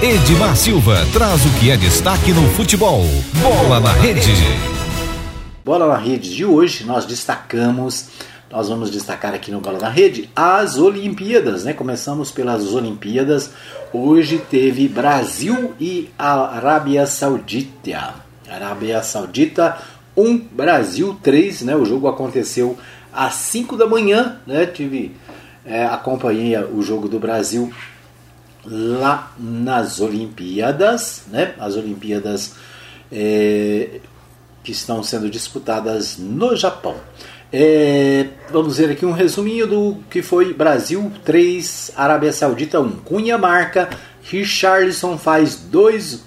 Edmar Silva traz o que é destaque no futebol. Bola na rede. Bola na rede de hoje nós destacamos, nós vamos destacar aqui no Bola na Rede as Olimpíadas, né? Começamos pelas Olimpíadas. Hoje teve Brasil e Arábia Saudita. Arábia Saudita 1, um, Brasil 3, né? O jogo aconteceu às 5 da manhã, né? Tive é, acompanhei o jogo do Brasil lá nas Olimpíadas, né? As Olimpíadas é, que estão sendo disputadas no Japão. É, vamos ver aqui um resuminho do que foi Brasil 3, Arábia Saudita 1. Cunha marca, Richarlison faz 2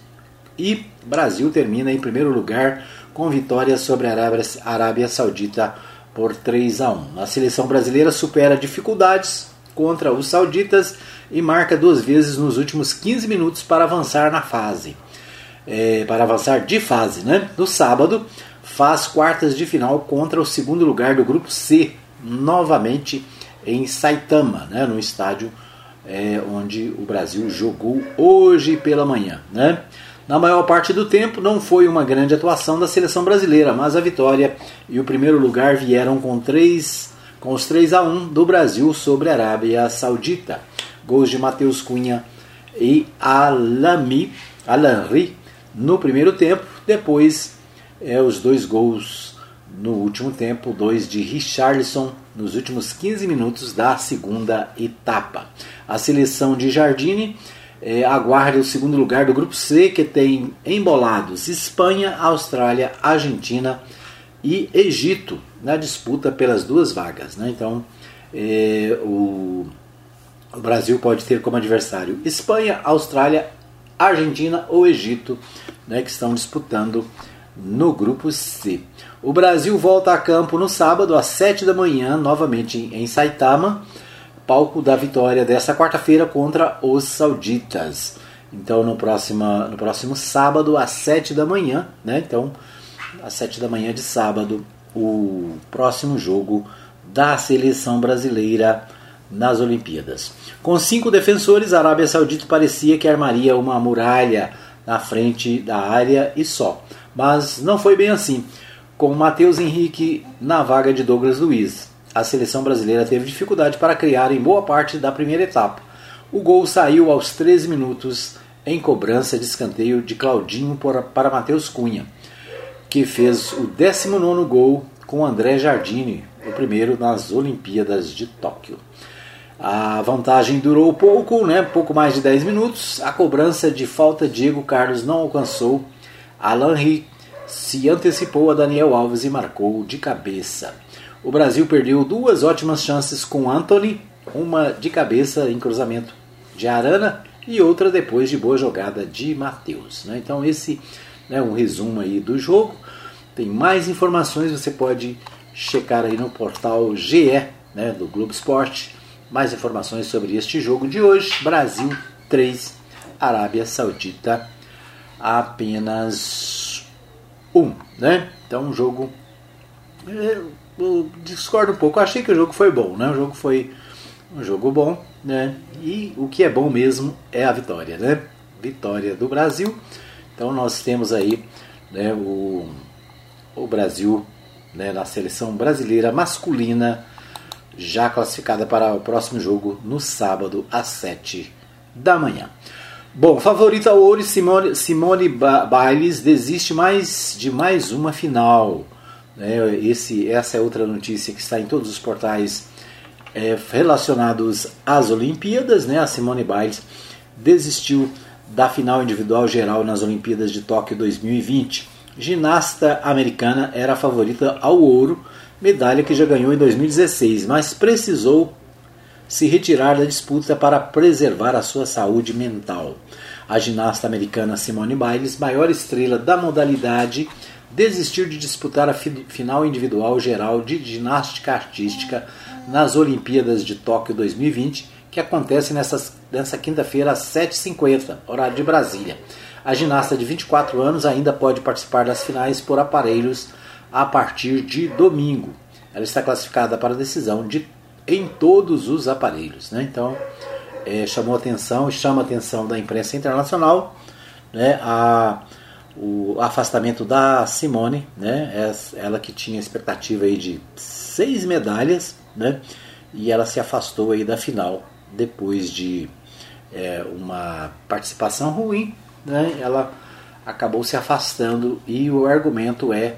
e Brasil termina em primeiro lugar com vitória sobre a Arábia, Arábia Saudita por 3 a 1. A seleção brasileira supera dificuldades contra os sauditas e marca duas vezes nos últimos 15 minutos para avançar na fase. É, para avançar de fase, né? No sábado, faz quartas de final contra o segundo lugar do grupo C, novamente em Saitama, né? no estádio é, onde o Brasil jogou hoje pela manhã. Né? Na maior parte do tempo, não foi uma grande atuação da seleção brasileira, mas a vitória e o primeiro lugar vieram com, três, com os 3 a 1 do Brasil sobre a Arábia Saudita. Gols de Matheus Cunha e Alami, Alanri no primeiro tempo, depois é, os dois gols no último tempo, dois de Richarlison nos últimos 15 minutos da segunda etapa. A seleção de Jardine é, aguarda o segundo lugar do grupo C, que tem embolados Espanha, Austrália, Argentina e Egito na disputa pelas duas vagas. Né? Então, é, o o Brasil pode ter como adversário Espanha, Austrália, Argentina ou Egito, né, que estão disputando no grupo C. O Brasil volta a campo no sábado às 7 da manhã, novamente em Saitama, palco da vitória desta quarta-feira contra os sauditas. Então no próximo, no próximo sábado às 7 da manhã, né? Então, às 7 da manhã de sábado, o próximo jogo da seleção brasileira nas Olimpíadas. Com cinco defensores, a Arábia Saudita parecia que armaria uma muralha na frente da área e só. Mas não foi bem assim. Com Matheus Henrique na vaga de Douglas Luiz, a seleção brasileira teve dificuldade para criar em boa parte da primeira etapa. O gol saiu aos 13 minutos em cobrança de escanteio de Claudinho para Matheus Cunha, que fez o 19 gol com André Jardine, o primeiro nas Olimpíadas de Tóquio. A vantagem durou pouco, né? pouco mais de 10 minutos. A cobrança de falta Diego Carlos não alcançou. Alan Ri se antecipou a Daniel Alves e marcou de cabeça. O Brasil perdeu duas ótimas chances com Anthony, uma de cabeça em cruzamento de Arana e outra depois de boa jogada de Matheus. Né? Então esse né, um resumo aí do jogo. Tem mais informações, você pode checar aí no portal GE né, do Globo Esporte mais informações sobre este jogo de hoje. Brasil 3, Arábia Saudita apenas 1. Né? Então, um jogo. Eu discordo um pouco. Eu achei que o jogo foi bom. Né? O jogo foi um jogo bom. Né? E o que é bom mesmo é a vitória. Né? Vitória do Brasil. Então, nós temos aí né, o, o Brasil né, na seleção brasileira masculina já classificada para o próximo jogo no sábado às 7 da manhã. Bom, favorita ouro Simone, Simone Biles desiste mais de mais uma final. É, esse, essa é outra notícia que está em todos os portais é, relacionados às Olimpíadas. Né? A Simone Biles desistiu da final individual geral nas Olimpíadas de Tóquio 2020. Ginasta americana era a favorita ao ouro medalha que já ganhou em 2016, mas precisou se retirar da disputa para preservar a sua saúde mental. A ginasta americana Simone Biles, maior estrela da modalidade, desistiu de disputar a final individual geral de ginástica artística nas Olimpíadas de Tóquio 2020, que acontece nessa, nessa quinta-feira às 7h50, horário de Brasília. A ginasta de 24 anos ainda pode participar das finais por aparelhos a partir de domingo. Ela está classificada para decisão de, em todos os aparelhos. Né? Então, é, chamou atenção chama atenção da imprensa internacional né, a, o afastamento da Simone, né, ela que tinha expectativa aí de seis medalhas, né, e ela se afastou aí da final depois de é, uma participação ruim, né, ela acabou se afastando e o argumento é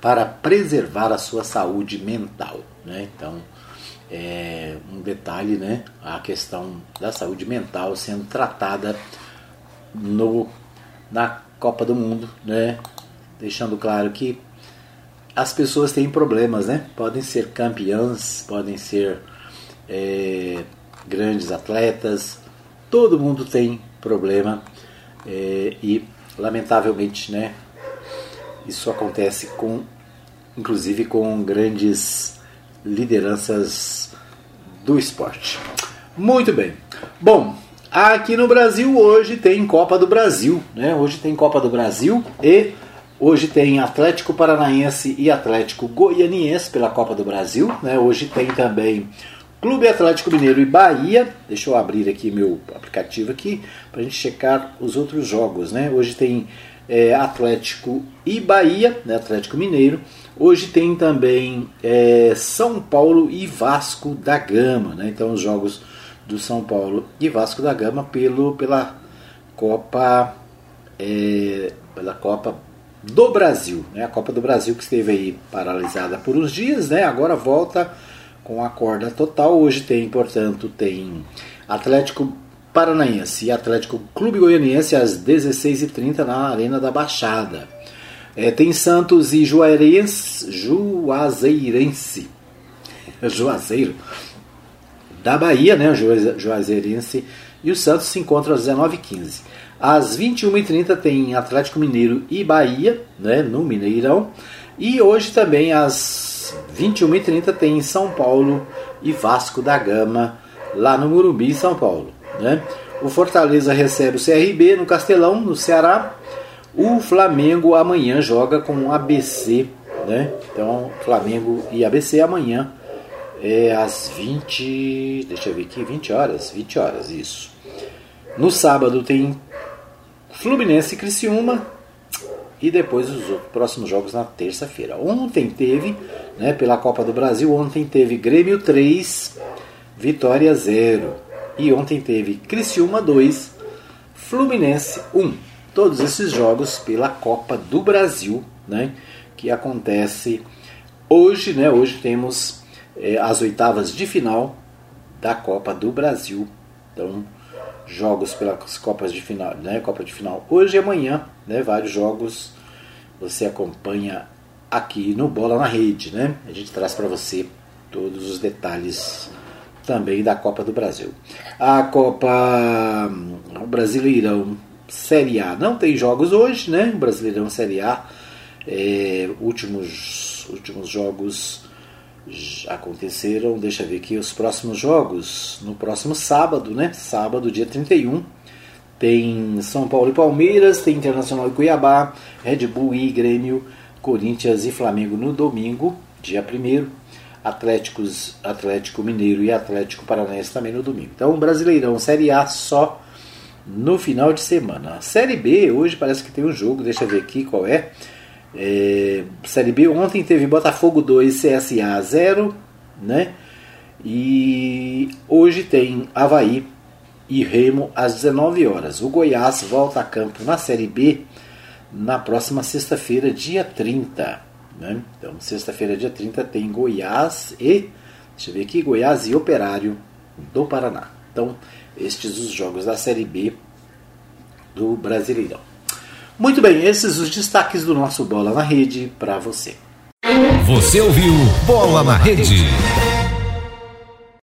para preservar a sua saúde mental, né, então é um detalhe, né, a questão da saúde mental sendo tratada no na Copa do Mundo, né? Deixando claro que as pessoas têm problemas, né? Podem ser campeãs, podem ser é, grandes atletas, todo mundo tem problema é, e lamentavelmente, né? Isso acontece com, inclusive com grandes lideranças do esporte. Muito bem. Bom, Aqui no Brasil hoje tem Copa do Brasil, né? Hoje tem Copa do Brasil e hoje tem Atlético Paranaense e Atlético Goianiense pela Copa do Brasil, né? Hoje tem também Clube Atlético Mineiro e Bahia. Deixa eu abrir aqui meu aplicativo aqui para a gente checar os outros jogos, né? Hoje tem é, Atlético e Bahia, né? Atlético Mineiro. Hoje tem também é, São Paulo e Vasco da Gama, né? Então os jogos do São Paulo e Vasco da Gama pelo, pela Copa é, pela Copa do Brasil, né? A Copa do Brasil que esteve aí paralisada por uns dias, né? Agora volta com a corda total. Hoje tem, portanto, tem Atlético Paranaense e Atlético Clube Goianiense às 16h30 na Arena da Baixada. É, tem Santos e Juazeirense, Juazeirense, Juazeiro da Bahia, né, Juazeirense e o Santos se encontram às 19h15. Às 21h30 tem Atlético Mineiro e Bahia, né, no Mineirão. E hoje também às 21h30 tem São Paulo e Vasco da Gama, lá no Murumbi, São Paulo. Né? O Fortaleza recebe o CRB no Castelão, no Ceará. O Flamengo amanhã joga com o ABC. Né? Então, Flamengo e ABC amanhã é às 20. Deixa eu ver aqui, 20 horas? 20 horas, isso. No sábado tem Fluminense e Criciúma. E depois os próximos jogos na terça-feira. Ontem teve, né, pela Copa do Brasil, ontem teve Grêmio 3, Vitória 0. E ontem teve Criciúma 2, Fluminense 1. Todos esses jogos pela Copa do Brasil, né, que acontece hoje, né? Hoje temos é, as oitavas de final da Copa do Brasil. Então, jogos pelas Copas de final, né? Copa de final hoje e amanhã, né? Vários jogos você acompanha aqui no Bola na Rede, né? A gente traz para você todos os detalhes também da Copa do Brasil. A Copa o Brasileirão Série A não tem jogos hoje, né? Brasileirão Série A, é, últimos últimos jogos aconteceram, deixa eu ver aqui, os próximos jogos. No próximo sábado, né? Sábado, dia 31. Tem São Paulo e Palmeiras, tem Internacional e Cuiabá, Red Bull e Grêmio, Corinthians e Flamengo no domingo, dia 1 Atléticos, Atlético Mineiro e Atlético Paranaense também no domingo. Então, Brasileirão Série A só no final de semana. Série B, hoje parece que tem um jogo, deixa eu ver aqui qual é. É, Série B ontem teve Botafogo 2, CSA 0, né? E hoje tem Havaí e Remo às 19 horas. O Goiás volta a campo na Série B na próxima sexta-feira, dia 30. Né? Então, sexta-feira, dia 30, tem Goiás e. Deixa eu ver aqui, Goiás e Operário do Paraná. Então, estes os jogos da Série B do Brasileirão. Muito bem, esses os destaques do nosso Bola na Rede para você. Você ouviu Bola na Rede.